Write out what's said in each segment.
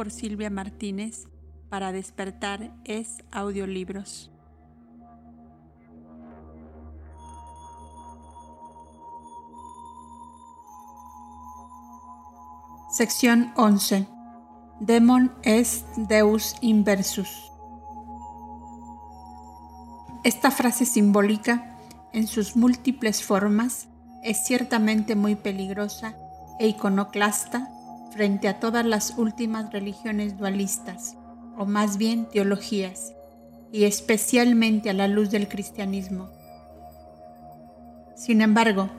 por Silvia Martínez para despertar es audiolibros. Sección 11. Demon est Deus inversus. Esta frase simbólica, en sus múltiples formas, es ciertamente muy peligrosa e iconoclasta frente a todas las últimas religiones dualistas, o más bien teologías, y especialmente a la luz del cristianismo. Sin embargo,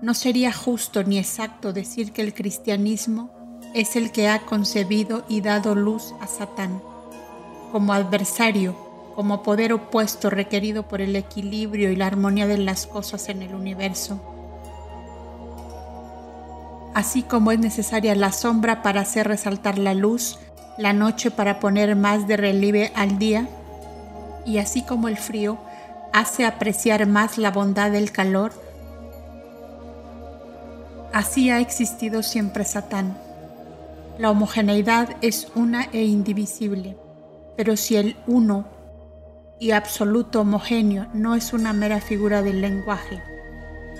no sería justo ni exacto decir que el cristianismo es el que ha concebido y dado luz a Satán, como adversario, como poder opuesto requerido por el equilibrio y la armonía de las cosas en el universo así como es necesaria la sombra para hacer resaltar la luz, la noche para poner más de relieve al día, y así como el frío hace apreciar más la bondad del calor, así ha existido siempre Satán. La homogeneidad es una e indivisible, pero si el uno y absoluto homogéneo no es una mera figura del lenguaje,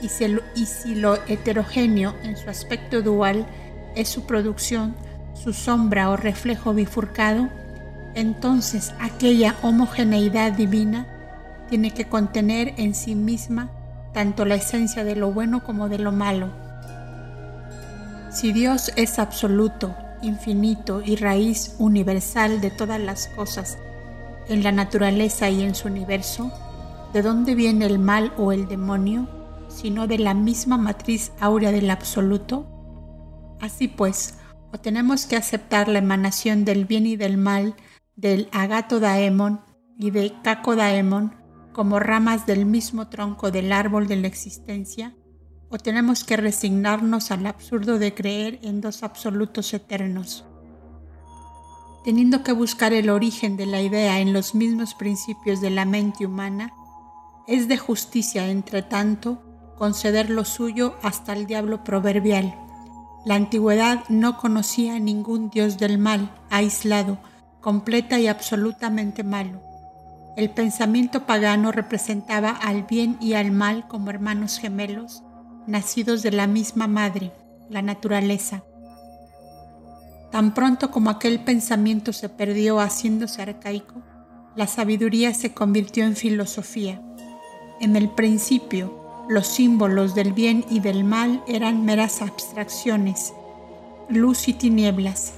y si, lo, heterogéneo en su aspecto dual es su producción, su sombra o reflejo bifurcado, entonces aquella homogeneidad divina tiene que contener en sí misma tanto la esencia de lo bueno como de lo malo. Si Dios es absoluto, infinito y raíz universal de todas las cosas en la naturaleza y en su universo, ¿de dónde viene el mal o el demonio? Sino de la misma matriz áurea del absoluto? Así pues, o tenemos que aceptar la emanación del bien y del mal del agato daemon y de caco daemon como ramas del mismo tronco del árbol de la existencia, o tenemos que resignarnos al absurdo de creer en dos absolutos eternos. Teniendo que buscar el origen de la idea en los mismos principios de la mente humana, es de justicia, entre tanto, conceder lo suyo hasta el diablo proverbial. La antigüedad no conocía ningún dios del mal, aislado, completa y absolutamente malo. El pensamiento pagano representaba al bien y al mal como hermanos gemelos, nacidos de la misma madre, la naturaleza. Tan pronto como aquel pensamiento se perdió haciéndose arcaico, la sabiduría se convirtió en filosofía. En el principio, los símbolos del bien y del mal eran meras abstracciones, luz y tinieblas,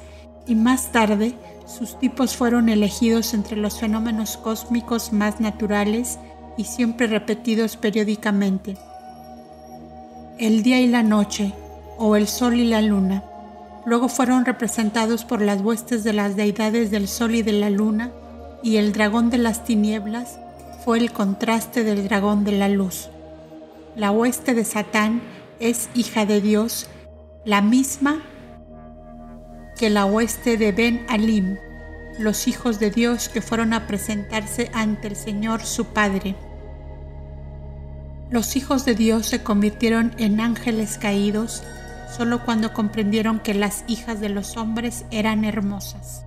y más tarde sus tipos fueron elegidos entre los fenómenos cósmicos más naturales y siempre repetidos periódicamente. El día y la noche, o el sol y la luna, luego fueron representados por las huestes de las deidades del sol y de la luna, y el dragón de las tinieblas fue el contraste del dragón de la luz. La hueste de Satán es hija de Dios, la misma que la hueste de Ben Alim, los hijos de Dios que fueron a presentarse ante el Señor su Padre. Los hijos de Dios se convirtieron en ángeles caídos solo cuando comprendieron que las hijas de los hombres eran hermosas.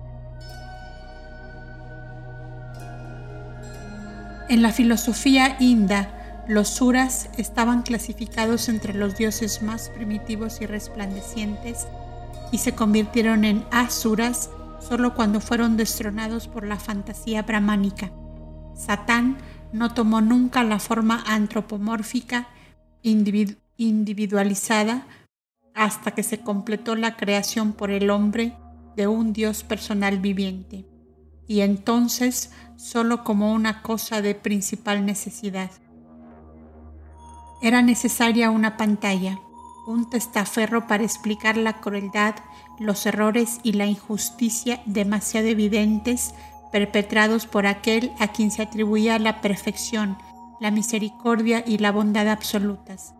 En la filosofía inda, los suras estaban clasificados entre los dioses más primitivos y resplandecientes y se convirtieron en asuras solo cuando fueron destronados por la fantasía brahmánica. Satán no tomó nunca la forma antropomórfica individualizada hasta que se completó la creación por el hombre de un Dios personal viviente, y entonces solo como una cosa de principal necesidad. Era necesaria una pantalla, un testaferro para explicar la crueldad, los errores y la injusticia demasiado evidentes perpetrados por aquel a quien se atribuía la perfección, la misericordia y la bondad absolutas.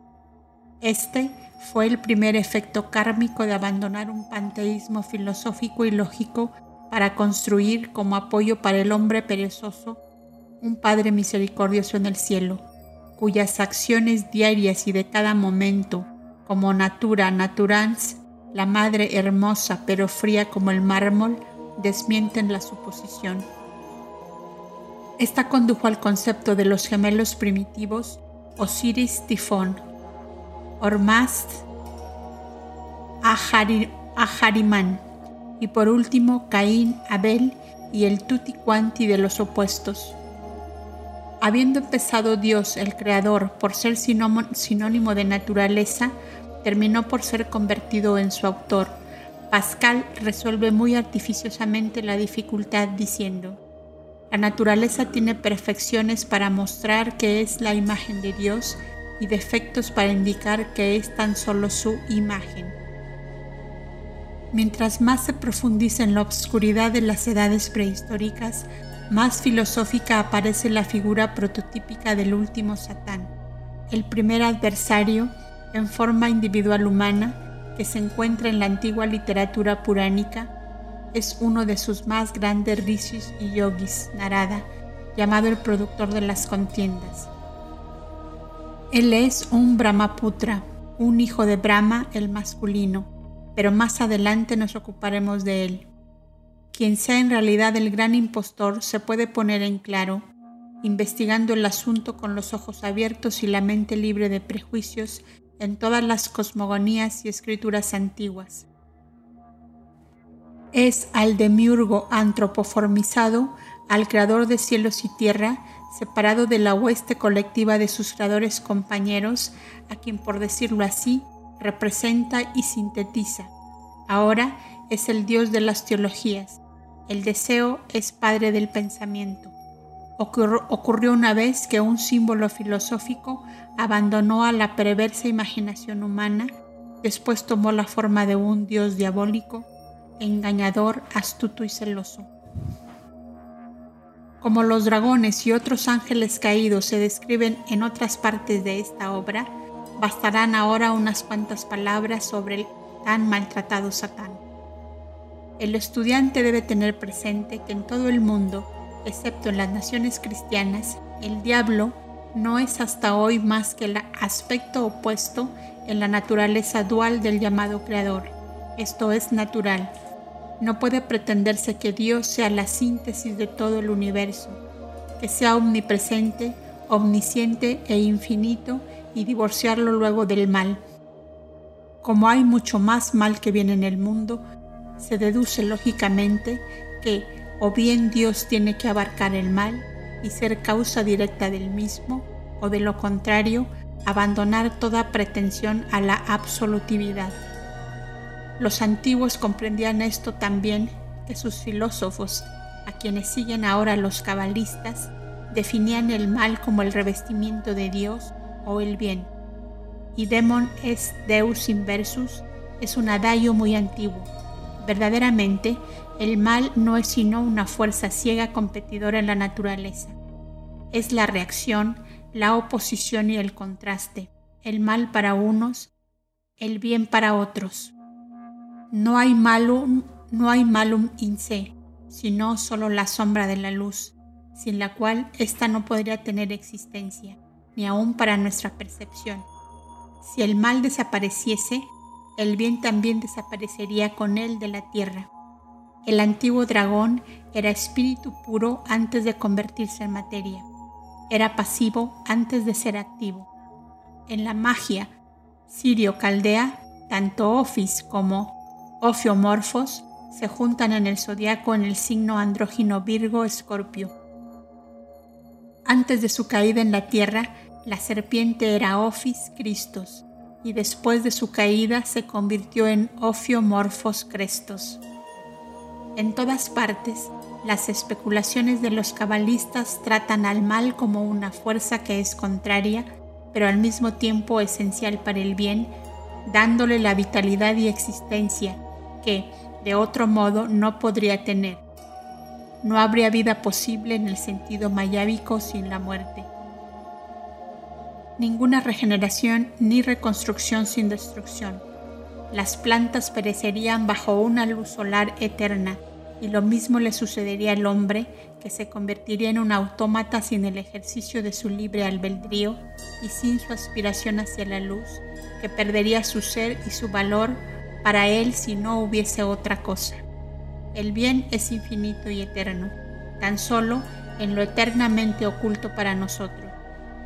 Este fue el primer efecto kármico de abandonar un panteísmo filosófico y lógico para construir como apoyo para el hombre perezoso un Padre misericordioso en el cielo cuyas acciones diarias y de cada momento, como natura naturans, la madre hermosa pero fría como el mármol, desmienten la suposición. Esta condujo al concepto de los gemelos primitivos Osiris Tifón, Ormazd Aharimán y por último Caín, Abel y el tutti quanti de los opuestos. Habiendo empezado Dios, el Creador, por ser sinónimo de naturaleza, terminó por ser convertido en su autor. Pascal resuelve muy artificiosamente la dificultad diciendo, la naturaleza tiene perfecciones para mostrar que es la imagen de Dios y defectos para indicar que es tan solo su imagen. Mientras más se profundiza en la obscuridad de las edades prehistóricas, más filosófica aparece la figura prototípica del último Satán, el primer adversario en forma individual humana que se encuentra en la antigua literatura puránica, es uno de sus más grandes rishis y yogis, Narada, llamado el productor de las contiendas. Él es un Brahmaputra, un hijo de Brahma, el masculino, pero más adelante nos ocuparemos de él. Quien sea en realidad el gran impostor se puede poner en claro, investigando el asunto con los ojos abiertos y la mente libre de prejuicios en todas las cosmogonías y escrituras antiguas. Es al demiurgo antropoformizado, al creador de cielos y tierra, separado de la hueste colectiva de sus creadores compañeros, a quien por decirlo así representa y sintetiza. Ahora es el Dios de las teologías. El deseo es padre del pensamiento. ocurrió una vez que un símbolo filosófico abandonó a la perversa imaginación humana, después tomó la forma de un Dios diabólico, engañador, astuto y celoso. Como los dragones y otros ángeles caídos se describen en otras partes de esta obra, Bastarán ahora unas cuantas palabras sobre el tan maltratado Satán. El estudiante debe tener presente que en todo el mundo, excepto en las naciones cristianas, el diablo no es hasta hoy más que el aspecto opuesto en la naturaleza dual del llamado Creador. Esto es natural. No puede pretenderse que Dios sea la síntesis de todo el universo, que sea omnipresente, omnisciente e infinito y divorciarlo luego del mal. Como hay mucho más mal que viene en el mundo, se deduce lógicamente que o bien Dios tiene que abarcar el mal y ser causa directa del mismo, o de lo contrario, abandonar toda pretensión a la absolutividad. Los antiguos comprendían esto también que sus filósofos, a quienes siguen ahora los cabalistas, definían el mal como el revestimiento de Dios o el bien. Y Demon es Deus inversus es un adagio muy antiguo. Verdaderamente, el mal no es sino una fuerza ciega competidora en la naturaleza. Es la reacción, la oposición y el contraste, el mal para unos, el bien para otros. No hay malum, no hay malum in se, sino solo la sombra de la luz, sin la cual ésta no podría tener existencia ni aún para nuestra percepción. Si el mal desapareciese, el bien también desaparecería con él de la tierra. El antiguo dragón era espíritu puro antes de convertirse en materia. Era pasivo antes de ser activo. En la magia sirio-caldea, tanto Ofis como Ofiomorfos se juntan en el zodiaco en el signo andrógino Virgo-Escorpio. Antes de su caída en la tierra, la serpiente era Ophis Christos y después de su caída se convirtió en Ophiomorphos Crestos. En todas partes, las especulaciones de los cabalistas tratan al mal como una fuerza que es contraria, pero al mismo tiempo esencial para el bien, dándole la vitalidad y existencia que, de otro modo, no podría tener. No habría vida posible en el sentido mayábico sin la muerte ninguna regeneración ni reconstrucción sin destrucción. Las plantas perecerían bajo una luz solar eterna y lo mismo le sucedería al hombre que se convertiría en un autómata sin el ejercicio de su libre albedrío y sin su aspiración hacia la luz, que perdería su ser y su valor para él si no hubiese otra cosa. El bien es infinito y eterno, tan solo en lo eternamente oculto para nosotros,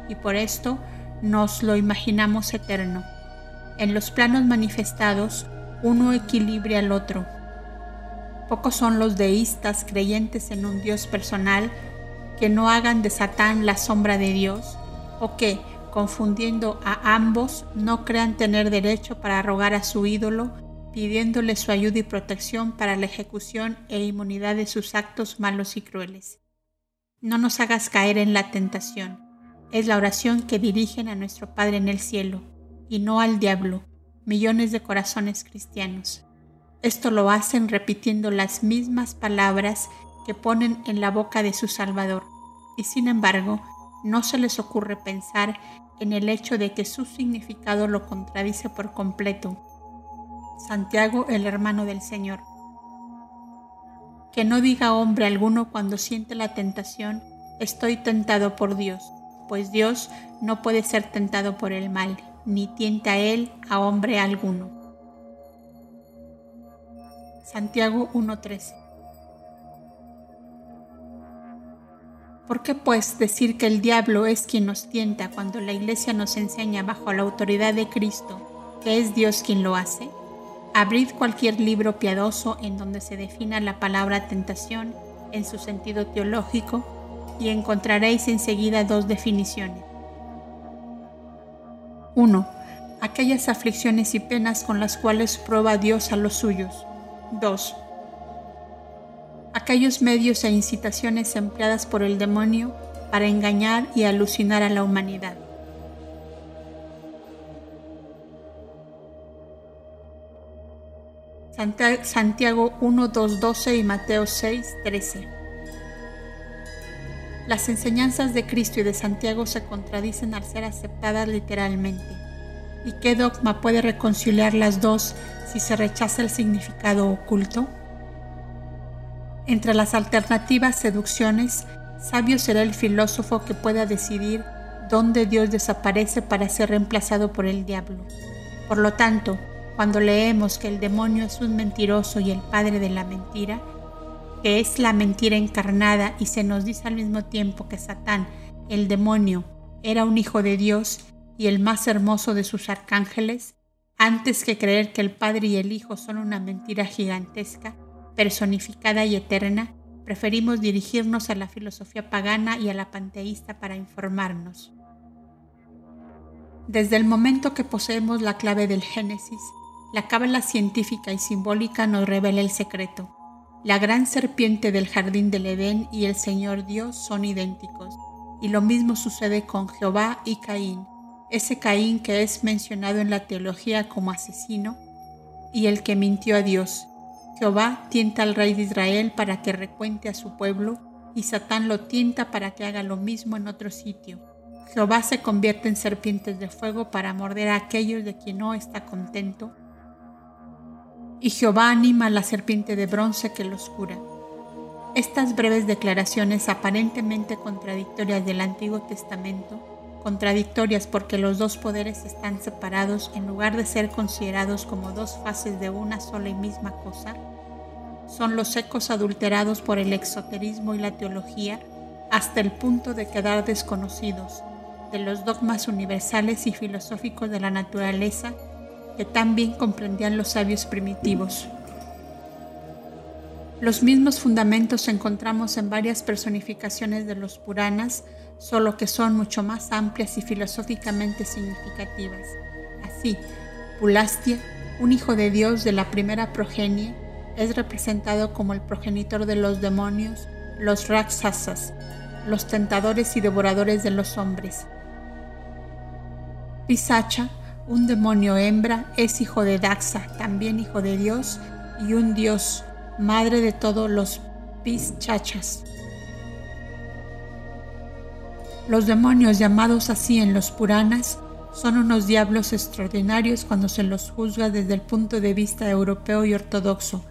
y por esto nos lo imaginamos eterno. En los planos manifestados, uno equilibra al otro. Pocos son los deístas creyentes en un Dios personal que no hagan de Satán la sombra de Dios, o que, confundiendo a ambos, no crean tener derecho para rogar a su ídolo, pidiéndole su ayuda y protección para la ejecución e inmunidad de sus actos malos y crueles. No nos hagas caer en la tentación. Es la oración que dirigen a nuestro Padre en el cielo, y no al diablo, millones de corazones cristianos. Esto lo hacen repitiendo las mismas palabras que ponen en la boca de su Salvador, y sin embargo no se les ocurre pensar en el hecho de que su significado lo contradice por completo. Santiago, el hermano del Señor. Que no diga hombre alguno cuando siente la tentación, estoy tentado por Dios, pues Dios no puede ser tentado por el mal, ni tienta él a hombre alguno. Santiago 1.13 ¿Por qué pues decir que el diablo es quien nos tienta cuando la iglesia nos enseña bajo la autoridad de Cristo que es Dios quien lo hace? Abrid cualquier libro piadoso en donde se defina la palabra tentación en su sentido teológico y encontraréis enseguida dos definiciones. 1. Aquellas aflicciones y penas con las cuales prueba Dios a los suyos. 2 aquellos medios e incitaciones empleadas por el demonio para engañar y alucinar a la humanidad. Santiago 1, 2, 12 y Mateo 6, 13. Las enseñanzas de Cristo y de Santiago se contradicen al ser aceptadas literalmente. ¿Y qué dogma puede reconciliar las dos si se rechaza el significado oculto? Entre las alternativas seducciones, sabio será el filósofo que pueda decidir dónde Dios desaparece para ser reemplazado por el diablo. Por lo tanto, cuando leemos que el demonio es un mentiroso y el padre de la mentira, que es la mentira encarnada y se nos dice al mismo tiempo que Satán, el demonio, era un hijo de Dios y el más hermoso de sus arcángeles, antes que creer que el Padre y el Hijo son una mentira gigantesca, personificada y eterna, preferimos dirigirnos a la filosofía pagana y a la panteísta para informarnos. Desde el momento que poseemos la clave del Génesis, la cábala científica y simbólica nos revela el secreto. La gran serpiente del jardín del Edén y el Señor Dios son idénticos, y lo mismo sucede con Jehová y Caín, ese Caín que es mencionado en la teología como asesino y el que mintió a Dios, Jehová tienta al rey de Israel para que recuente a su pueblo, y Satán lo tienta para que haga lo mismo en otro sitio. Jehová se convierte en serpientes de fuego para morder a aquellos de quien no está contento. Y Jehová anima a la serpiente de bronce que los cura. Estas breves declaraciones aparentemente contradictorias del Antiguo Testamento, contradictorias porque los dos poderes están separados en lugar de ser considerados como dos fases de una sola y misma cosa, son los ecos adulterados por el exoterismo y la teología hasta el punto de quedar desconocidos de los dogmas universales y filosóficos de la naturaleza que tan bien comprendían los sabios primitivos. Los mismos fundamentos encontramos en varias personificaciones de los Puranas, solo que son mucho más amplias y filosóficamente significativas. Así, Pulastia, un hijo de Dios de la primera progenie, es representado como el progenitor de los demonios, los Raksasas, los tentadores y devoradores de los hombres. Pisacha, un demonio hembra, es hijo de Daxa, también hijo de Dios, y un dios, madre de todos los Pischachas. Los demonios llamados así en los Puranas son unos diablos extraordinarios cuando se los juzga desde el punto de vista europeo y ortodoxo,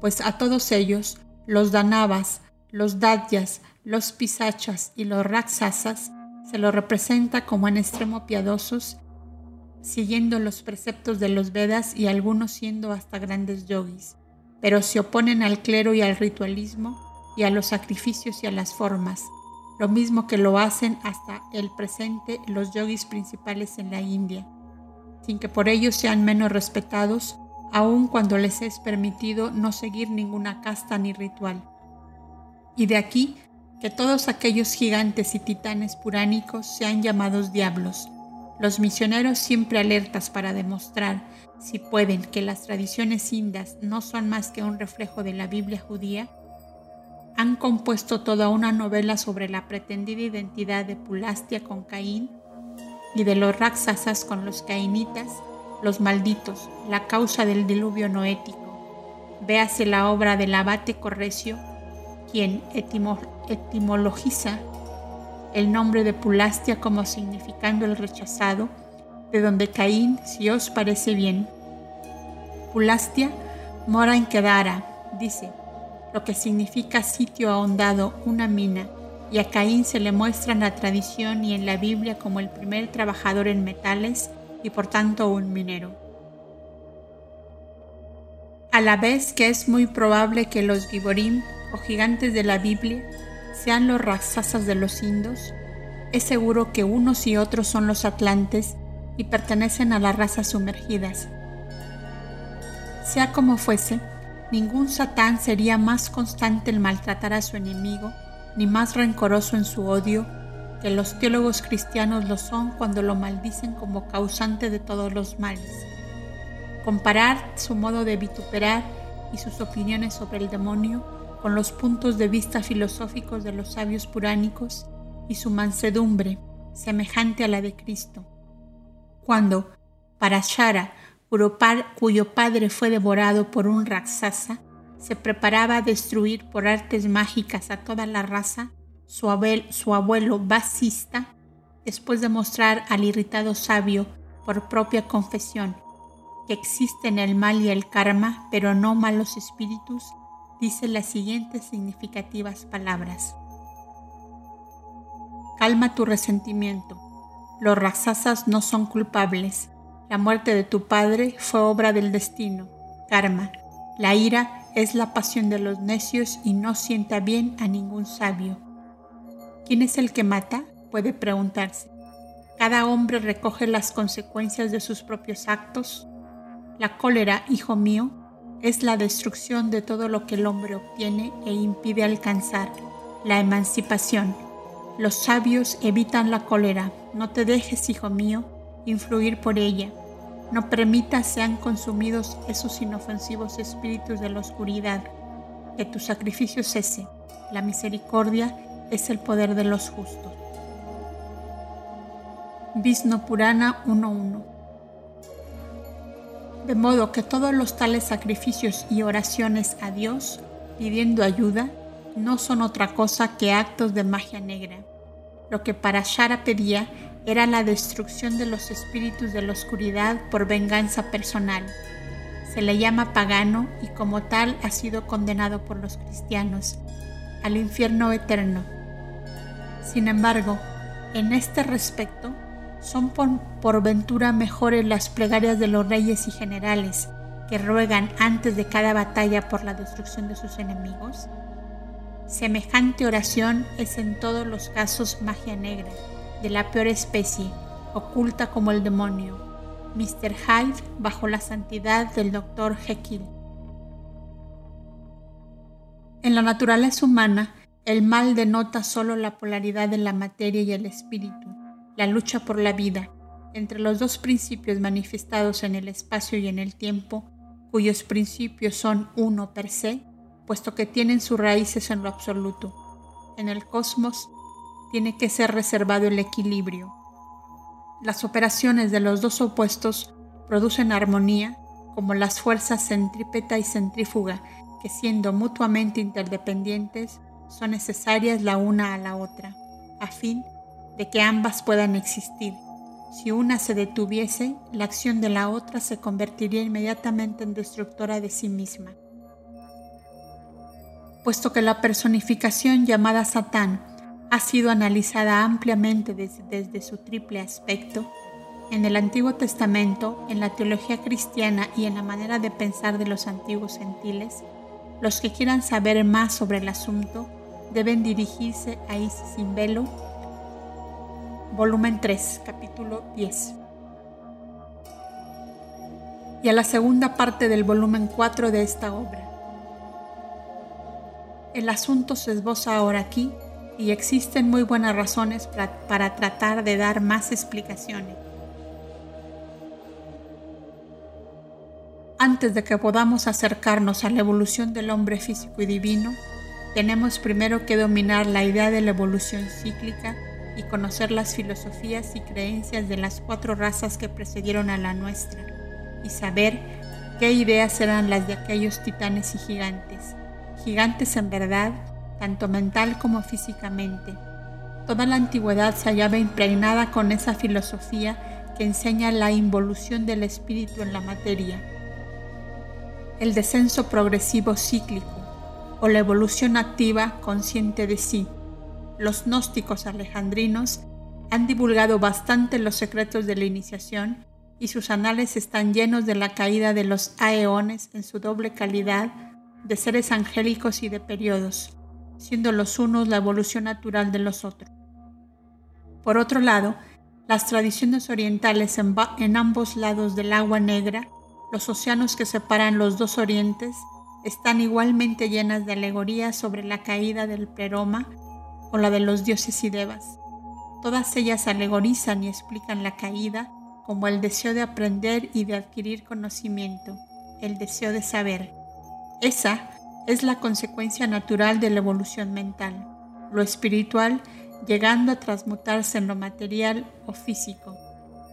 pues a todos ellos, los danavas, los dadyas, los pisachas y los raksasas, se los representa como en extremo piadosos siguiendo los preceptos de los Vedas y algunos siendo hasta grandes yogis, pero se oponen al clero y al ritualismo y a los sacrificios y a las formas, lo mismo que lo hacen hasta el presente los yogis principales en la India, sin que por ello sean menos respetados, aun cuando les es permitido no seguir ninguna casta ni ritual. Y de aquí que todos aquellos gigantes y titanes puránicos sean llamados diablos, los misioneros siempre alertas para demostrar, si pueden, que las tradiciones indas no son más que un reflejo de la Biblia judía, han compuesto toda una novela sobre la pretendida identidad de Pulastia con Caín y de los Raksasas con los cainitas, los malditos, la causa del diluvio noético. Véase la obra del abate Correcio, quien etimologiza el nombre de Pulastia como significando el rechazado, de donde Caín, si os parece bien. Pulastia mora en Kedara, dice, lo que significa sitio ahondado, una mina, y a Caín se le muestra en la tradición y en la Biblia como el primer trabajador en metales y por tanto un minero. A la vez que es muy probable que los Giborim o gigantes de la Biblia sean los razasas de los indos, es seguro que unos y otros son los atlantes y pertenecen a las razas sumergidas. Sea como fuese, Ningún satán sería más constante en maltratar a su enemigo, ni más rencoroso en su odio, que los teólogos cristianos lo son cuando lo maldicen como causante de todos los males. Comparar su modo de vituperar y sus opiniones sobre el demonio con los puntos de vista filosóficos de los sabios puránicos y su mansedumbre, semejante a la de Cristo. Cuando, para Shara, cuyo padre fue devorado por un Raksasa, se preparaba a destruir por artes mágicas a toda la raza, su, su abuelo Basista, después de mostrar al irritado sabio por propia confesión que existen el mal y el karma, pero no malos espíritus, dice las siguientes significativas palabras. Calma tu resentimiento. Los raksasas no son culpables. La muerte de tu padre fue obra del destino, karma. La ira es la pasión de los necios y no sienta bien a ningún sabio. ¿Quién es el que mata? puede preguntarse. Cada hombre recoge las consecuencias de sus propios actos. La cólera, hijo mío, es la destrucción de todo lo que el hombre obtiene e impide alcanzar, la emancipación. Los sabios evitan la cólera. No te dejes, hijo mío, influir por ella. No permitas sean consumidos esos inofensivos espíritus de la oscuridad. Que tu sacrificio cese. La misericordia es el poder de los justos. Vishnu Purana 1.1 De modo que todos los tales sacrificios y oraciones a Dios, pidiendo ayuda, no son otra cosa que actos de magia negra. Lo que para Shara pedía era la destrucción de los espíritus de la oscuridad por venganza personal. Se le llama pagano y como tal ha sido condenado por los cristianos al infierno eterno. Sin embargo, en este respecto, son por, ventura mejores las plegarias de los reyes y generales que ruegan antes de cada batalla por la destrucción de sus enemigos. Semejante oración es en todos los casos magia negra de la peor especie, oculta como el demonio, Mr. Hyde bajo la santidad del Dr. Jekyll. En la naturaleza humana, el mal denota solo la polaridad de la materia y el espíritu, la lucha por la vida, entre los dos principios manifestados en el espacio y en el tiempo, cuyos principios son uno per se, puesto que tienen sus raíces en lo absoluto. En el cosmos, tiene que ser reservado el equilibrio. Las operaciones de los dos opuestos producen armonía como las fuerzas centrípeta y centrífuga que siendo mutuamente interdependientes son necesarias la una a la otra, a fin de que ambas puedan existir. Si una se detuviese, la acción de la otra se convertiría inmediatamente en destructora de sí misma. Puesto que la personificación llamada Satán ha sido analizada ampliamente desde, su triple aspecto, En el Antiguo Testamento, en la teología cristiana y en la manera de pensar de los antiguos gentiles, los que quieran saber más sobre el asunto deben dirigirse a Isis sin velo, volumen 3, capítulo 10, y a la segunda parte del volumen 4 de esta obra. El asunto se esboza ahora aquí y existen muy buenas razones para, tratar de dar más explicaciones. Antes de que podamos acercarnos a la evolución del hombre físico y divino, tenemos primero que dominar la idea de la evolución cíclica y conocer las filosofías y creencias de las cuatro razas que precedieron a la nuestra, y saber qué ideas eran las de aquellos titanes y gigantes, gigantes en verdad, tanto mental como físicamente. Toda la antigüedad se hallaba impregnada con esa filosofía que enseña la involución del espíritu en la materia, el descenso progresivo cíclico, o la evolución activa consciente de sí. Los gnósticos alejandrinos han divulgado bastante los secretos de la iniciación y sus anales están llenos de la caída de los aeones en su doble calidad de seres angélicos y de periodos, siendo los unos la evolución natural de los otros. Por otro lado, las tradiciones orientales en, ambos lados del agua negra, los océanos que separan los dos orientes, están igualmente llenas de alegorías sobre la caída del pleroma o la de los dioses y devas. Todas ellas alegorizan y explican la caída como el deseo de aprender y de adquirir conocimiento, el deseo de saber. Esa es la consecuencia natural de la evolución mental, lo espiritual llegando a transmutarse en lo material o físico.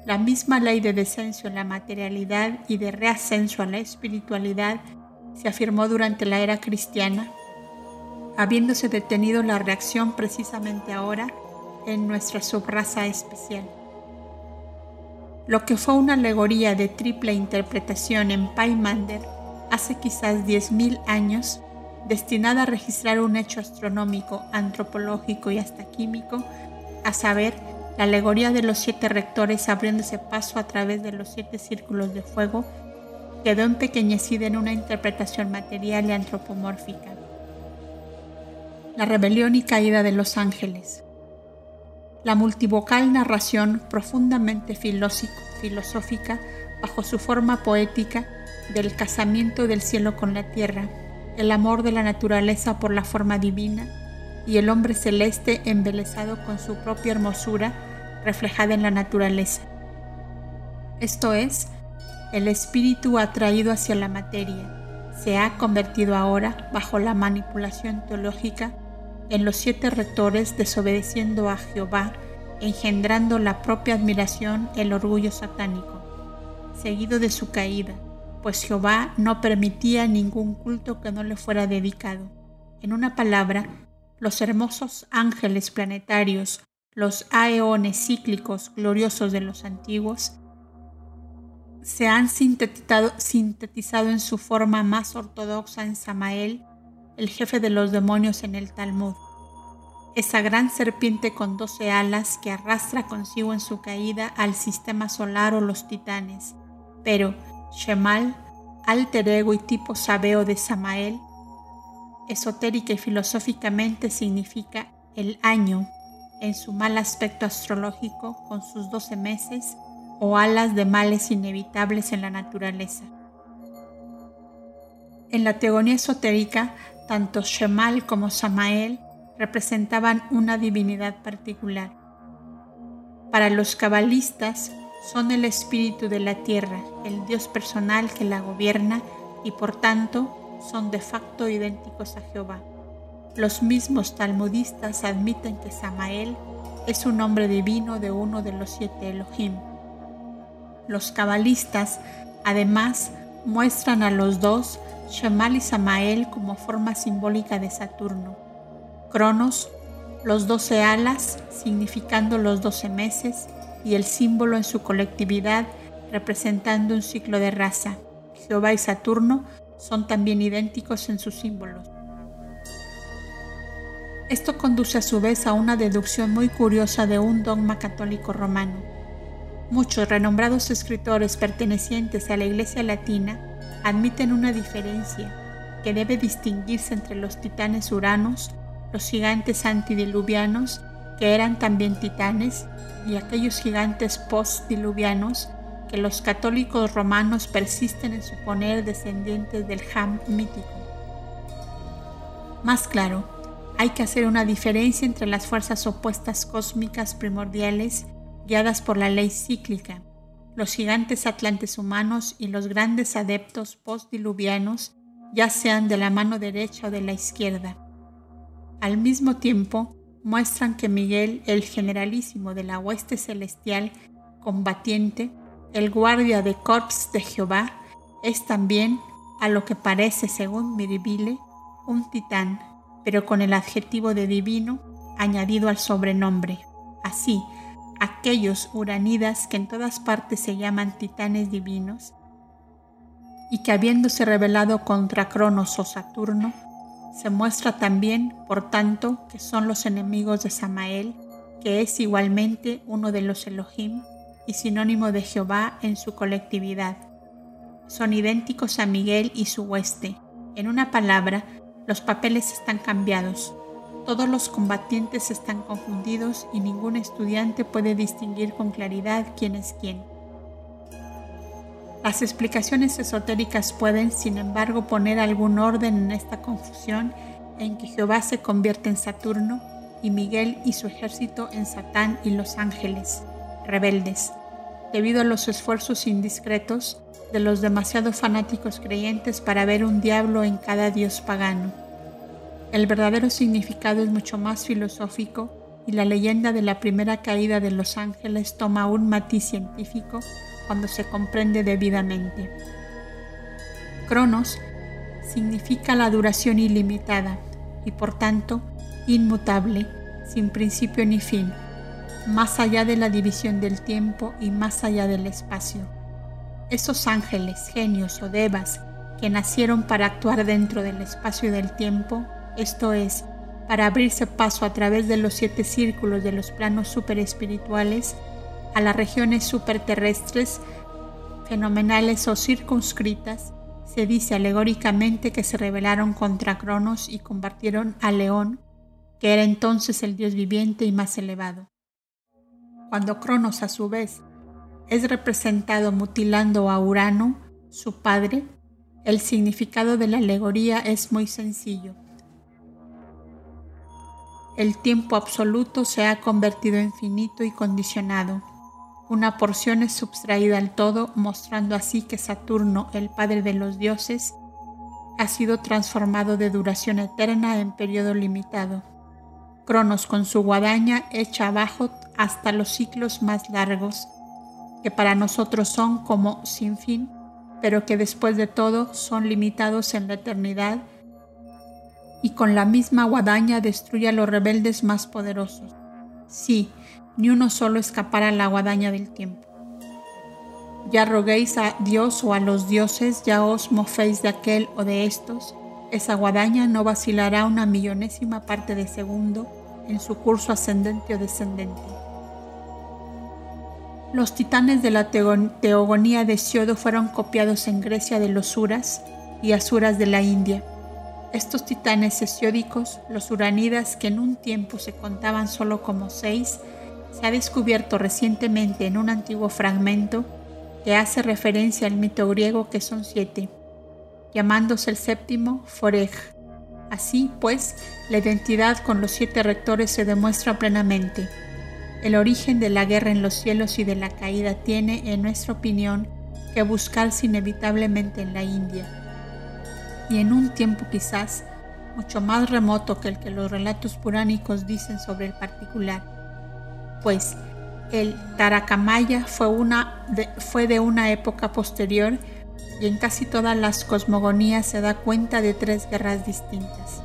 La misma ley de descenso en la materialidad y de reascenso a la espiritualidad se afirmó durante la era cristiana, habiéndose detenido la reacción precisamente ahora en nuestra subraza especial. Lo que fue una alegoría de triple interpretación en Paimander hace quizás 10.000 años, destinada a registrar un hecho astronómico, antropológico y hasta químico, a saber, la alegoría de los siete rectores abriéndose paso a través de los siete círculos de fuego quedó empequeñecida en una interpretación material y antropomórfica. La rebelión y caída de los ángeles. La multivocal narración profundamente filosófica bajo su forma poética del casamiento del cielo con la tierra, el amor de la naturaleza por la forma divina y el hombre celeste embelesado con su propia hermosura reflejada en la naturaleza. Esto es, el espíritu atraído hacia la materia se ha convertido ahora, bajo la manipulación teológica, en los siete rectores desobedeciendo a Jehová, engendrando la propia admiración, el orgullo satánico, seguido de su caída, pues Jehová no permitía ningún culto que no le fuera dedicado. En una palabra, los hermosos ángeles planetarios, los aeones cíclicos gloriosos de los antiguos, se han sintetizado, sintetizado en su forma más ortodoxa en Samael, el jefe de los demonios en el Talmud. Esa gran serpiente con doce alas que arrastra consigo en su caída al sistema solar o los titanes. Pero Shemal, alter ego y tipo sabeo de Samael, esotérica y filosóficamente significa el año en su mal aspecto astrológico con sus doce meses o alas de males inevitables en la naturaleza. En la teogonía esotérica, tanto Shemal como Samael representaban una divinidad particular. Para los cabalistas, son el espíritu de la tierra, el Dios personal que la gobierna y por tanto son de facto idénticos a Jehová. Los mismos talmudistas admiten que Samael es un nombre divino de uno de los siete Elohim. Los cabalistas además muestran a los dos, Shemal y Samael, como forma simbólica de Saturno. Cronos, los doce alas, significando los doce meses, y el símbolo en su colectividad, representando un ciclo de raza. Jehová y Saturno son también idénticos en sus símbolos. Esto conduce a su vez a una deducción muy curiosa de un dogma católico romano Muchos renombrados escritores pertenecientes a la Iglesia Latina admiten una diferencia que debe distinguirse entre los titanes uranos, los gigantes antidiluvianos, que eran también titanes, y aquellos gigantes postdiluvianos que los católicos romanos persisten en suponer descendientes del Ham mítico. Más claro, hay que hacer una diferencia entre las fuerzas opuestas cósmicas primordiales guiadas por la ley cíclica, los gigantes atlantes humanos y los grandes adeptos postdiluvianos, ya sean de la mano derecha o de la izquierda. Al mismo tiempo, muestran que Miguel, el generalísimo de la hueste celestial combatiente, el guardia de corps de Jehová, es también, a lo que parece según Miribile, un titán, pero con el adjetivo de divino añadido al sobrenombre. Así, aquellos uranidas que en todas partes se llaman titanes divinos, y que habiéndose rebelado contra Cronos o Saturno, se muestra también, por tanto, que son los enemigos de Samael, que es igualmente uno de los Elohim y sinónimo de Jehová en su colectividad. Son idénticos a Miguel y su hueste. En una palabra, los papeles están cambiados. Todos los combatientes están confundidos y ningún estudiante puede distinguir con claridad quién es quién. Las explicaciones esotéricas pueden, sin embargo, poner algún orden en esta confusión en que Jehová se convierte en Saturno y Miguel y su ejército en Satán y los ángeles, rebeldes, debido a los esfuerzos indiscretos de los demasiado fanáticos creyentes para ver un diablo en cada dios pagano. El verdadero significado es mucho más filosófico y la leyenda de la primera caída de los ángeles toma un matiz científico cuando se comprende debidamente. Cronos significa la duración ilimitada y por tanto inmutable, sin principio ni fin, más allá de la división del tiempo y más allá del espacio. Esos ángeles, genios o devas que nacieron para actuar dentro del espacio y del tiempo, esto es, para abrirse paso a través de los siete círculos de los planos superespirituales, a las regiones superterrestres fenomenales o circunscritas, se dice alegóricamente que se rebelaron contra Cronos y combatieron a León, que era entonces el dios viviente y más elevado. Cuando Cronos a su vez es representado mutilando a Urano, su padre, el significado de la alegoría es muy sencillo. El tiempo absoluto se ha convertido en finito y condicionado una porción es subtraída al todo, mostrando así que Saturno, el padre de los dioses, ha sido transformado de duración eterna en periodo limitado. Cronos con su guadaña echa abajo hasta los ciclos más largos, que para nosotros son como sin fin, pero que después de todo son limitados en la eternidad, y con la misma guadaña destruye a los rebeldes más poderosos. Sí, ni uno solo escapará a la guadaña del tiempo. Ya roguéis a Dios o a los dioses, ya os moféis de aquel o de estos, esa guadaña no vacilará una millonésima parte de segundo en su curso ascendente o descendente. Los titanes de la teogonía de Siodo fueron copiados en Grecia de los Uras y Asuras de la India. Estos titanes hesiódicos, los uranidas que en un tiempo se contaban solo como seis, se ha descubierto recientemente en un antiguo fragmento que hace referencia al mito griego que son siete, llamándose el séptimo Forej. Así pues, la identidad con los siete rectores se demuestra plenamente. El origen de la guerra en los cielos y de la caída tiene, en nuestra opinión, que buscarse inevitablemente en la India. Y en un tiempo quizás mucho más remoto que el que los relatos puránicos dicen sobre el particular pues el Tarakamaya fue, de, fue de una época posterior y en casi todas las cosmogonías se da cuenta de tres guerras distintas.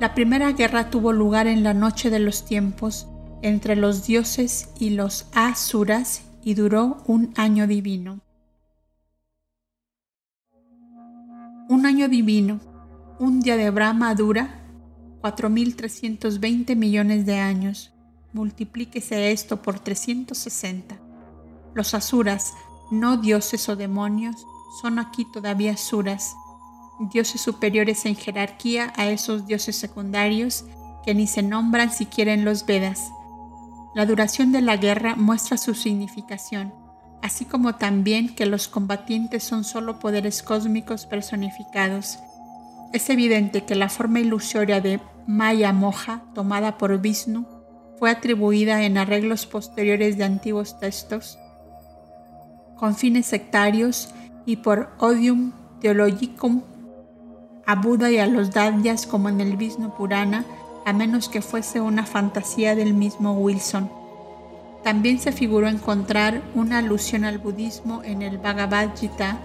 La primera guerra tuvo lugar en la noche de los tiempos entre los dioses y los asuras y duró un año divino. Un año divino, un día de Brahma dura 4.320 millones de años, multiplíquese esto por 360. Los asuras, no dioses o demonios, son aquí todavía suras, dioses superiores en jerarquía a esos dioses secundarios que ni se nombran siquiera en los Vedas. La duración de la guerra muestra su significación, así como también que los combatientes son solo poderes cósmicos personificados. Es evidente que la forma ilusoria de Maya Moja, tomada por Vishnu, fue atribuida en arreglos posteriores de antiguos textos con fines sectarios y por odium theologicum a Buda y a los Dadyas como en el Vishnu Purana, a menos que fuese una fantasía del mismo Wilson. También se figuró encontrar una alusión al budismo en el Bhagavad Gita,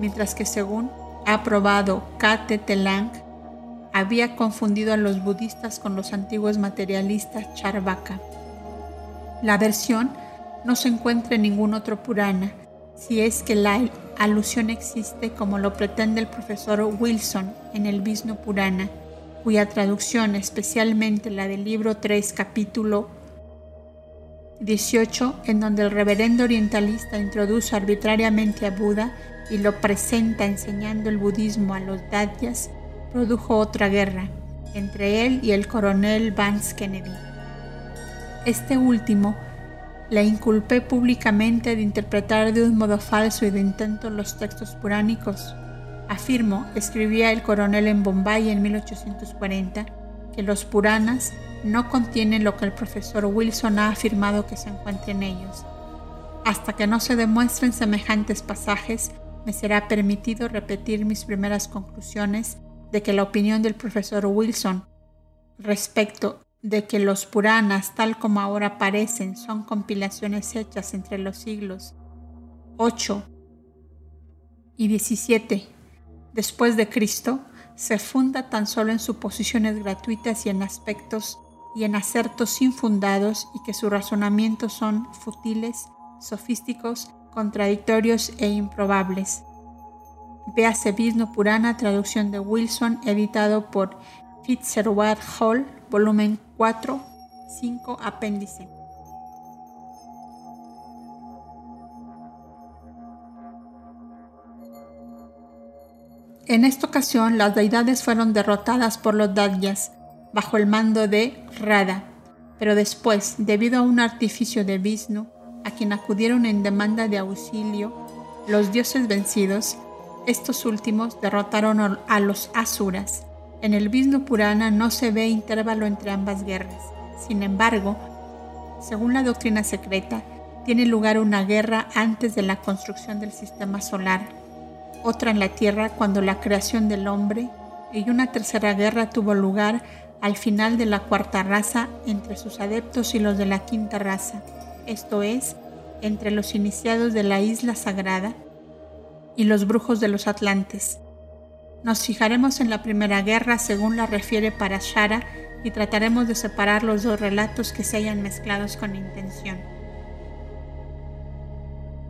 mientras que según ha probado Kate Telang, había confundido a los budistas con los antiguos materialistas Charvaka. La versión no se encuentra en ningún otro Purana, si es que la alusión existe como lo pretende el profesor Wilson en el Vishnu Purana, cuya traducción, especialmente la del libro 3, capítulo 18, en donde el reverendo orientalista introduce arbitrariamente a Buda y lo presenta enseñando el budismo a los datyas, produjo otra guerra entre él y el coronel Vance Kennedy. Este último la inculpé públicamente de interpretar de un modo falso y de intento los textos puránicos. Afirmo, escribía el coronel en Bombay en 1840, que los Puranas no contienen lo que el profesor Wilson ha afirmado que se encuentra en ellos. Hasta que no se demuestren semejantes pasajes, me será permitido repetir mis primeras conclusiones de que la opinión del profesor Wilson respecto de que los Puranas, tal como ahora parecen, son compilaciones hechas entre los siglos 8 y 17 después de Cristo, se funda tan solo en suposiciones gratuitas y en aspectos y en acertos infundados y que sus razonamientos son futiles, sofísticos, contradictorios e improbables. Véase Vishnu Purana, traducción de Wilson, editado por Fitzgerald Hall, volumen 4, 5, apéndice. En esta ocasión, las deidades fueron derrotadas por los Dadyas bajo el mando de Rada, pero después, debido a un artificio de Vishnu, a quien acudieron en demanda de auxilio, los dioses vencidos, estos últimos derrotaron a los Asuras en el Vishnu Purana no se ve intervalo entre ambas guerras. Sin embargo, según la doctrina secreta, tiene lugar una guerra antes de la construcción del sistema solar, otra en la Tierra cuando la creación del hombre y una tercera guerra tuvo lugar al final de la cuarta raza entre sus adeptos y los de la quinta raza, esto es, entre los iniciados de la isla sagrada y los brujos de los atlantes. Nos fijaremos en la primera guerra según la refiere para Shara y trataremos de separar los dos relatos que se hayan mezclados con intención.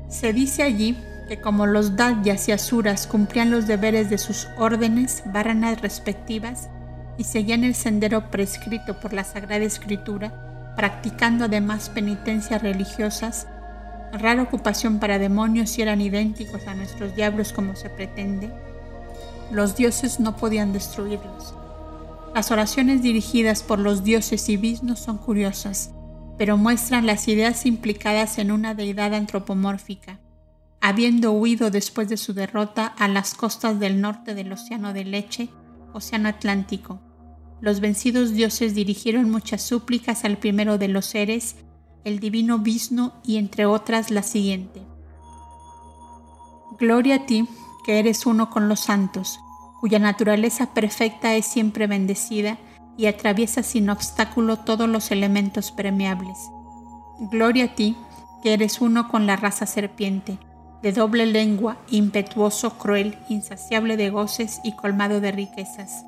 Se dice allí que como los Dadyas y Asuras cumplían los deberes de sus órdenes, varanas respectivas, y seguían el sendero prescrito por la Sagrada Escritura, practicando además penitencias religiosas, rara ocupación para demonios si eran idénticos a nuestros diablos como se pretende, los dioses no podían destruirlos. Las oraciones dirigidas por los dioses y Vishnu son curiosas, pero muestran las ideas implicadas en una deidad antropomórfica. Habiendo huido después de su derrota a las costas del norte del Océano de Leche, Océano Atlántico, los vencidos dioses dirigieron muchas súplicas al primero de los seres, el divino Vishnu, y entre otras la siguiente. Gloria a ti, que eres uno con los santos, cuya naturaleza perfecta es siempre bendecida y atraviesa sin obstáculo todos los elementos permeables. Gloria a ti, que eres uno con la raza serpiente, de doble lengua, impetuoso, cruel, insaciable de goces y colmado de riquezas.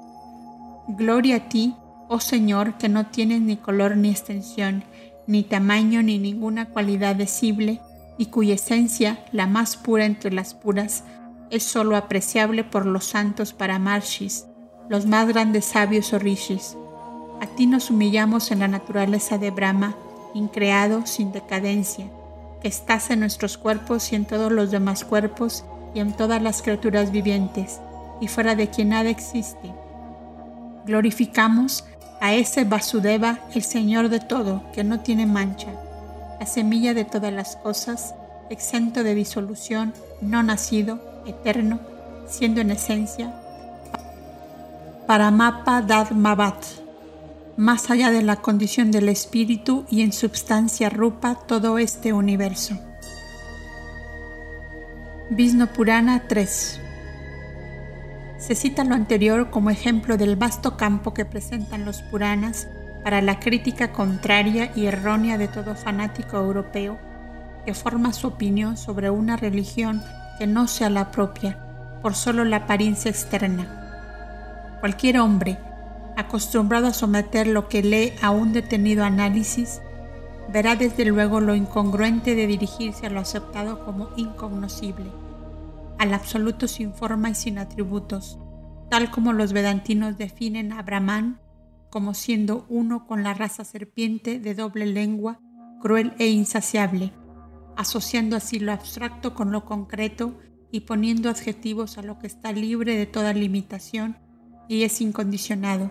Gloria a ti, oh Señor, que no tienes ni color ni extensión, ni tamaño ni ninguna cualidad decible, y cuya esencia, la más pura entre las puras, es sólo apreciable por los santos paramarshis, los más grandes sabios o rishis. A ti nos humillamos en la naturaleza de Brahma, increado, sin decadencia, que estás en nuestros cuerpos y en todos los demás cuerpos y en todas las criaturas vivientes, y fuera de quien nada existe. Glorificamos a ese Vasudeva, el Señor de todo, que no tiene mancha, la semilla de todas las cosas, exento de disolución, no nacido, eterno, siendo en esencia. Paramapa Dadmavat, más allá de la condición del espíritu y en substancia rupa todo este universo. Vishnu Purana 3 Se cita lo anterior como ejemplo del vasto campo que presentan los Puranas para la crítica contraria y errónea de todo fanático europeo que forma su opinión sobre una religión que no sea la propia por solo la apariencia externa. Cualquier hombre acostumbrado a someter lo que lee a un detenido análisis, verá desde luego lo incongruente de dirigirse a lo aceptado como incognoscible, al absoluto sin forma y sin atributos, tal como los vedantinos definen a Brahman como siendo uno con la raza serpiente de doble lengua, cruel e insaciable, asociando así lo abstracto con lo concreto y poniendo adjetivos a lo que está libre de toda limitación y es incondicionado.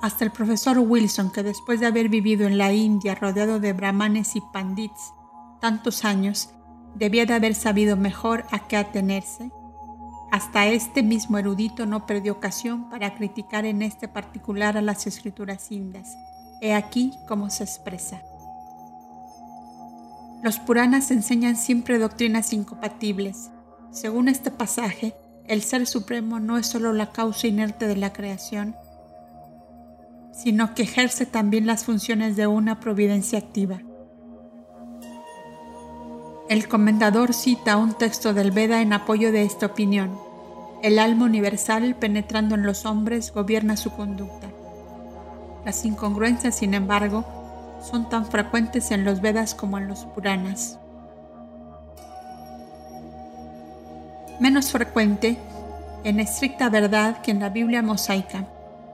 Hasta el profesor Wilson, que después de haber vivido en la India rodeado de brahmanes y pandits tantos años, debía de haber sabido mejor a qué atenerse, hasta este mismo erudito no perdió ocasión para criticar en este particular a las escrituras indias. He aquí cómo se expresa. Los Puranas enseñan siempre doctrinas incompatibles. Según este pasaje, el Ser Supremo no es solo la causa inerte de la creación, sino que ejerce también las funciones de una providencia activa. El comendador cita un texto del Veda en apoyo de esta opinión. El alma universal, penetrando en los hombres, gobierna su conducta. Las incongruencias, sin embargo, son tan frecuentes en los Vedas como en los Puranas. Menos frecuente, en estricta verdad, que en la Biblia mosaica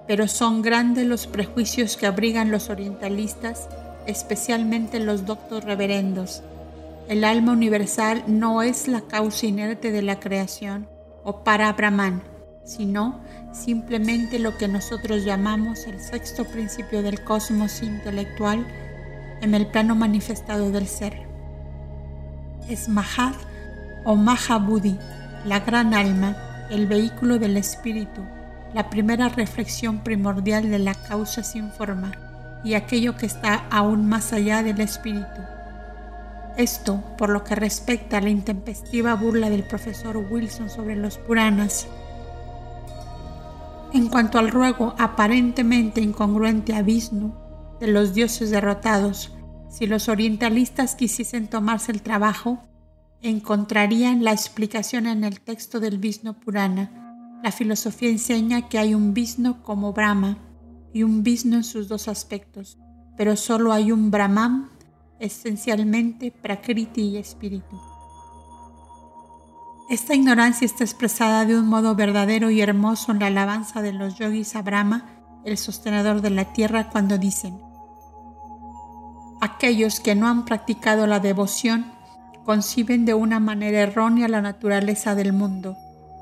pero son grandes los prejuicios que abrigan los orientalistas, especialmente los doctos reverendos. El alma universal no es la causa inerte de la creación o para Brahman, sino simplemente lo que nosotros llamamos el sexto principio del cosmos intelectual en el plano manifestado del ser. Es Mahat o Mahabudhi, la gran alma, el vehículo del espíritu, la primera reflexión primordial de la causa sin forma y aquello que está aún más allá del espíritu. Esto por lo que respecta a la intempestiva burla del profesor Wilson sobre los Puranas. En cuanto al ruego aparentemente incongruente a Vishnu de los dioses derrotados, si los orientalistas quisiesen tomarse el trabajo, encontrarían la explicación en el texto del Vishnu Purana la filosofía enseña que hay un Vishnu como Brahma y un Vishnu en sus dos aspectos, pero solo hay un Brahman, esencialmente Prakriti y espíritu. Esta ignorancia está expresada de un modo verdadero y hermoso en la alabanza de los yogis a Brahma, el sostenedor de la tierra, cuando dicen, aquellos que no han practicado la devoción conciben de una manera errónea la naturaleza del mundo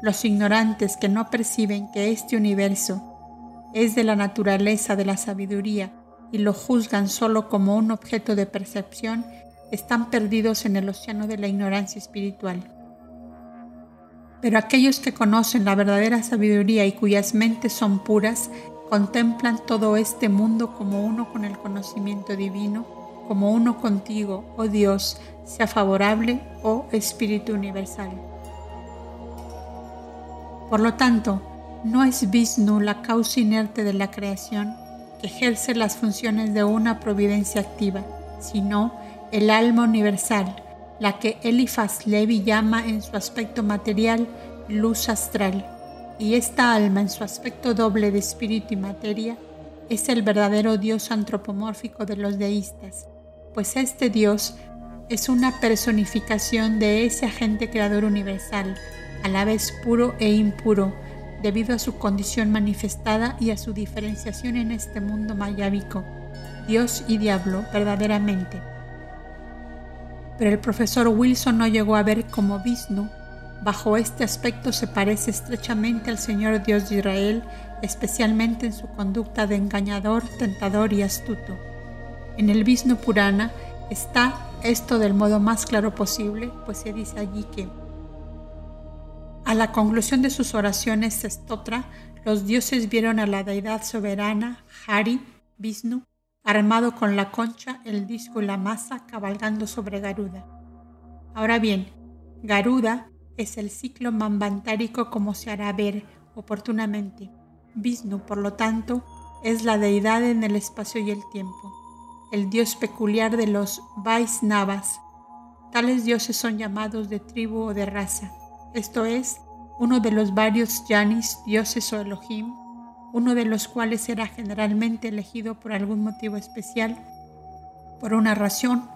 los ignorantes que no perciben que este universo es de la naturaleza de la sabiduría y lo juzgan solo como un objeto de percepción, están perdidos en el océano de la ignorancia espiritual. Pero aquellos que conocen la verdadera sabiduría y cuyas mentes son puras, contemplan todo este mundo como uno con el conocimiento divino, como uno contigo, oh Dios, sea favorable, oh Espíritu Universal. Por lo tanto, no es Vishnu la causa inerte de la creación que ejerce las funciones de una providencia activa, sino el alma universal, la que Eliphas Levi llama en su aspecto material luz astral, y esta alma en su aspecto doble de espíritu y materia es el verdadero Dios antropomórfico de los deístas, pues este Dios es una personificación de ese agente creador universal a la vez puro e impuro, debido a su condición manifestada y a su diferenciación en este mundo mayábico, Dios y diablo verdaderamente. Pero el profesor Wilson no llegó a ver cómo Vishnu, bajo este aspecto, se parece estrechamente al Señor Dios de Israel, especialmente en su conducta de engañador, tentador y astuto. En el Vishnu Purana está esto del modo más claro posible, pues se dice allí que a la conclusión de sus oraciones Stotra, los dioses vieron a la deidad soberana, Hari, Vishnu, armado con la concha, el disco y la masa, cabalgando sobre Garuda. Ahora bien, Garuda es el ciclo mambantárico como se hará ver oportunamente. Vishnu, por lo tanto, es la deidad en el espacio y el tiempo, el dios peculiar de los Vaisnavas. Tales dioses son llamados de tribu o de raza, esto es, uno de los varios Yanis, dioses o Elohim, uno de los cuales será generalmente elegido por algún motivo especial, por una ración,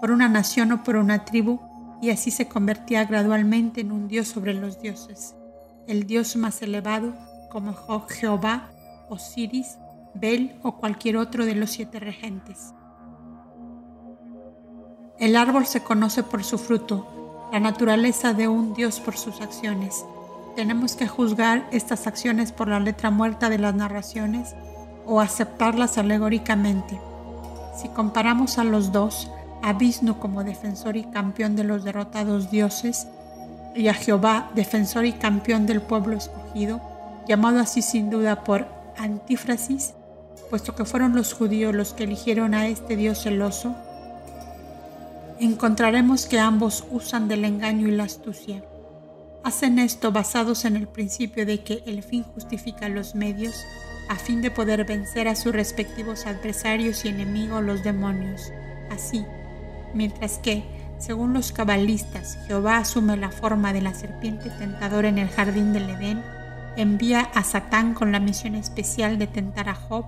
por una nación o por una tribu, y así se convertía gradualmente en un dios sobre los dioses, el dios más elevado como Jehová, Osiris, Bel o cualquier otro de los siete regentes. El árbol se conoce por su fruto, la naturaleza de un dios por sus acciones, tenemos que juzgar estas acciones por la letra muerta de las narraciones o aceptarlas alegóricamente. Si comparamos a los dos, a como defensor y campeón de los derrotados dioses, y a Jehová, defensor y campeón del pueblo escogido, llamado así sin duda por antífrasis, puesto que fueron los judíos los que eligieron a este Dios celoso, encontraremos que ambos usan del engaño y la astucia. Hacen esto basados en el principio de que el fin justifica los medios a fin de poder vencer a sus respectivos adversarios y enemigos los demonios. Así, mientras que, según los cabalistas, Jehová asume la forma de la serpiente tentadora en el jardín del Edén, envía a Satán con la misión especial de tentar a Job,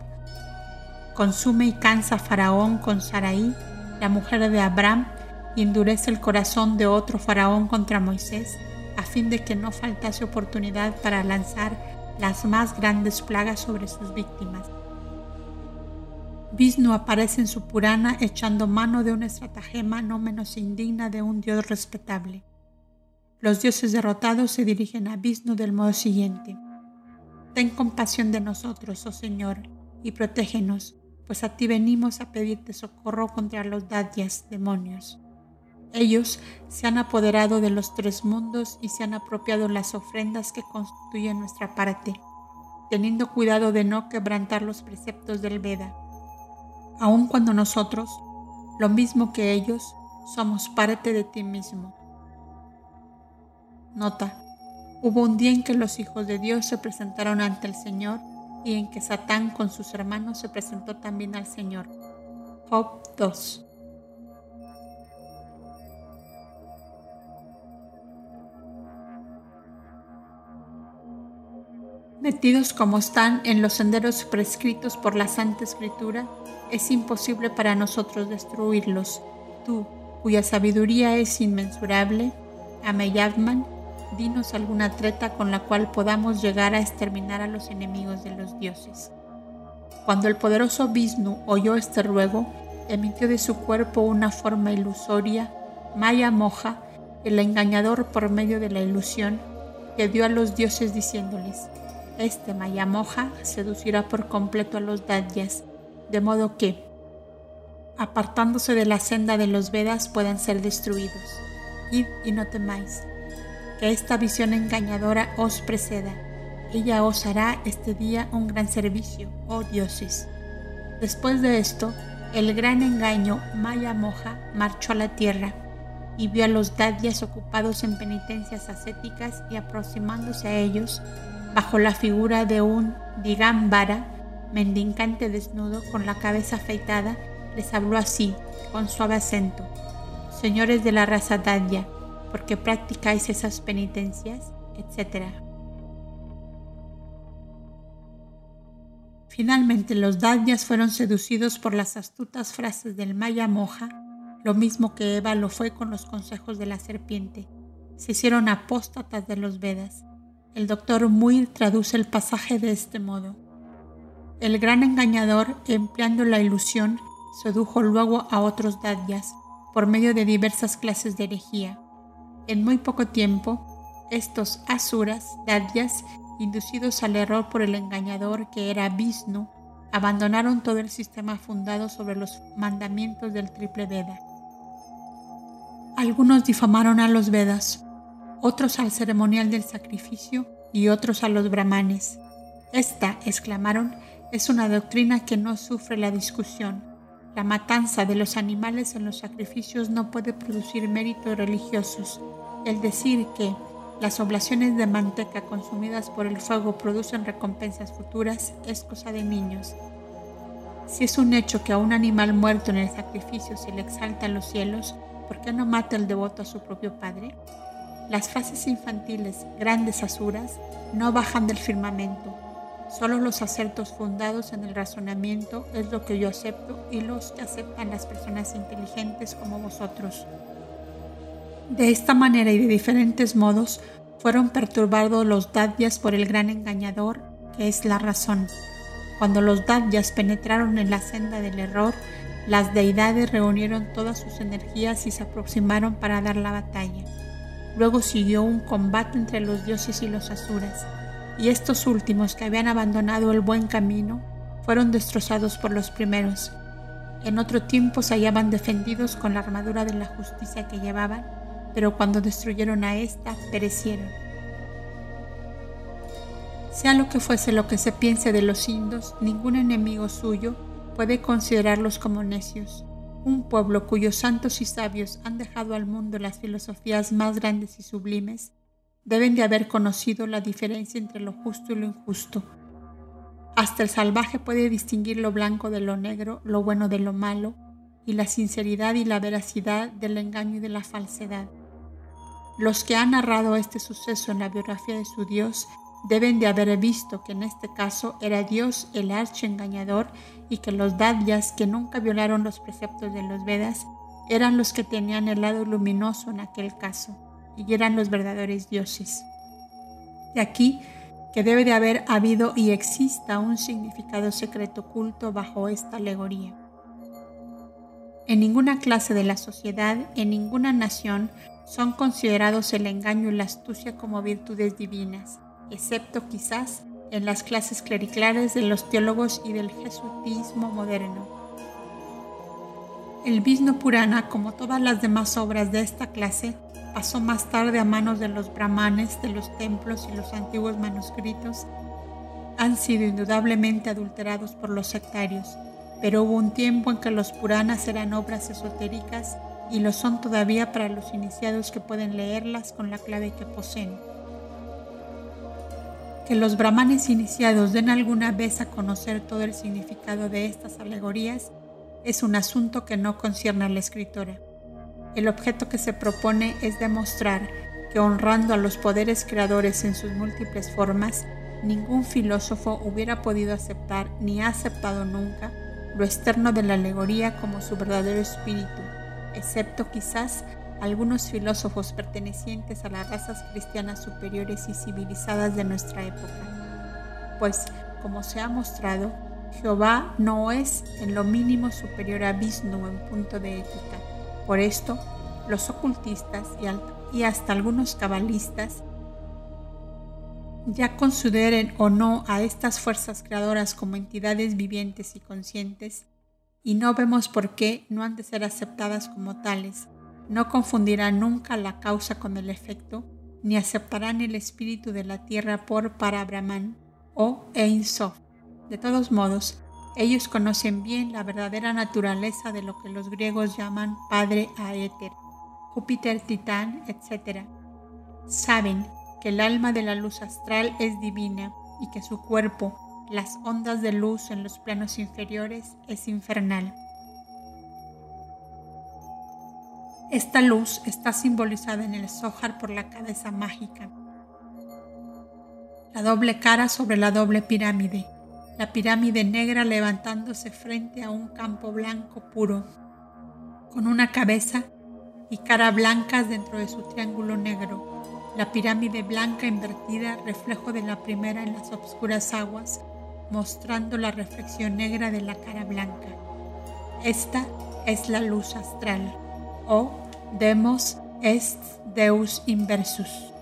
consume y cansa a Faraón con Sarai, la mujer de Abraham, y endurece el corazón de otro faraón contra Moisés, a fin de que no faltase oportunidad para lanzar las más grandes plagas sobre sus víctimas. Vishnu aparece en su Purana echando mano de una estratagema no menos indigna de un dios respetable. Los dioses derrotados se dirigen a Vishnu del modo siguiente. Ten compasión de nosotros, oh Señor, y protégenos, pues a ti venimos a pedirte socorro contra los dadyas, demonios. Ellos se han apoderado de los tres mundos y se han apropiado las ofrendas que constituyen nuestra parte, teniendo cuidado de no quebrantar los preceptos del Veda, aun cuando nosotros, lo mismo que ellos, somos parte de ti mismo. Nota. Hubo un día en que los hijos de Dios se presentaron ante el Señor y en que Satán con sus hermanos se presentó también al Señor. Job 2. Metidos como están en los senderos prescritos por la Santa Escritura, es imposible para nosotros destruirlos. Tú, cuya sabiduría es inmensurable, Ameyadman, dinos alguna treta con la cual podamos llegar a exterminar a los enemigos de los dioses. Cuando el poderoso Vishnu oyó este ruego, emitió de su cuerpo una forma ilusoria, Maya Moja, el engañador por medio de la ilusión, que dio a los dioses diciéndoles, este Mayamoja seducirá por completo a los Dadyas, de modo que, apartándose de la senda de los Vedas, puedan ser destruidos. Id y no temáis, que esta visión engañadora os preceda. Ella os hará este día un gran servicio, oh dioses. Después de esto, el gran engaño Maya Moja marchó a la tierra y vio a los Dadyas ocupados en penitencias ascéticas y aproximándose a ellos, bajo la figura de un Digambara, mendicante desnudo con la cabeza afeitada, les habló así, con suave acento. Señores de la raza Dadya, ¿por qué practicáis esas penitencias? etc. Finalmente los Dadyas fueron seducidos por las astutas frases del Maya Moja, lo mismo que Eva lo fue con los consejos de la serpiente. Se hicieron apóstatas de los Vedas el doctor Muir traduce el pasaje de este modo. El gran engañador, empleando la ilusión, sedujo luego a otros dadyas por medio de diversas clases de herejía. En muy poco tiempo, estos asuras, dadyas, inducidos al error por el engañador que era Vishnu, abandonaron todo el sistema fundado sobre los mandamientos del triple Veda. Algunos difamaron a los Vedas, otros al ceremonial del sacrificio y otros a los brahmanes. Esta, exclamaron, es una doctrina que no sufre la discusión. La matanza de los animales en los sacrificios no puede producir méritos religiosos. El decir que las oblaciones de manteca consumidas por el fuego producen recompensas futuras es cosa de niños. Si es un hecho que a un animal muerto en el sacrificio se le exalta en los cielos, ¿por qué no mata el devoto a su propio padre? Las frases infantiles, grandes asuras, no bajan del firmamento. Solo los acertos fundados en el razonamiento es lo que yo acepto y los que aceptan las personas inteligentes como vosotros. De esta manera y de diferentes modos fueron perturbados los dadyas por el gran engañador, que es la razón. Cuando los dadyas penetraron en la senda del error, las deidades reunieron todas sus energías y se aproximaron para dar la batalla. Luego siguió un combate entre los dioses y los asuras, y estos últimos que habían abandonado el buen camino fueron destrozados por los primeros. En otro tiempo se hallaban defendidos con la armadura de la justicia que llevaban, pero cuando destruyeron a ésta, perecieron. Sea lo que fuese lo que se piense de los indos, ningún enemigo suyo puede considerarlos como necios. Un pueblo cuyos santos y sabios han dejado al mundo las filosofías más grandes y sublimes, deben de haber conocido la diferencia entre lo justo y lo injusto. Hasta el salvaje puede distinguir lo blanco de lo negro, lo bueno de lo malo, y la sinceridad y la veracidad del engaño y de la falsedad. Los que han narrado este suceso en la biografía de su Dios deben de haber visto que en este caso era Dios el archengañador y que los dadyas que nunca violaron los preceptos de los Vedas eran los que tenían el lado luminoso en aquel caso y eran los verdaderos dioses. De aquí que debe de haber habido y exista un significado secreto oculto bajo esta alegoría. En ninguna clase de la sociedad, en ninguna nación, son considerados el engaño y la astucia como virtudes divinas, excepto quizás en las clases clericales de los teólogos y del jesuitismo moderno. El Vishnu Purana, como todas las demás obras de esta clase, pasó más tarde a manos de los brahmanes de los templos y los antiguos manuscritos han sido indudablemente adulterados por los sectarios, pero hubo un tiempo en que los Puranas eran obras esotéricas y lo son todavía para los iniciados que pueden leerlas con la clave que poseen. Que los brahmanes iniciados den alguna vez a conocer todo el significado de estas alegorías es un asunto que no concierne a la escritora. El objeto que se propone es demostrar que honrando a los poderes creadores en sus múltiples formas, ningún filósofo hubiera podido aceptar ni ha aceptado nunca lo externo de la alegoría como su verdadero espíritu excepto quizás algunos filósofos pertenecientes a las razas cristianas superiores y civilizadas de nuestra época. Pues, como se ha mostrado, Jehová no es en lo mínimo superior a Vishnu en punto de ética. Por esto, los ocultistas y hasta algunos cabalistas ya consideren o no a estas fuerzas creadoras como entidades vivientes y conscientes, y no vemos por qué no han de ser aceptadas como tales. No confundirán nunca la causa con el efecto, ni aceptarán el espíritu de la tierra por para Brahman o Ein Sof. De todos modos, ellos conocen bien la verdadera naturaleza de lo que los griegos llaman Padre Aéter, Júpiter, Titán, etc. Saben que el alma de la luz astral es divina y que su cuerpo, las ondas de luz en los planos inferiores es infernal. Esta luz está simbolizada en el Zohar por la cabeza mágica, la doble cara sobre la doble pirámide, la pirámide negra levantándose frente a un campo blanco puro, con una cabeza y cara blancas dentro de su triángulo negro, la pirámide blanca invertida, reflejo de la primera en las obscuras aguas, mostrando la reflexión negra de la cara blanca. Esta es la luz astral, o Demos est Deus inversus.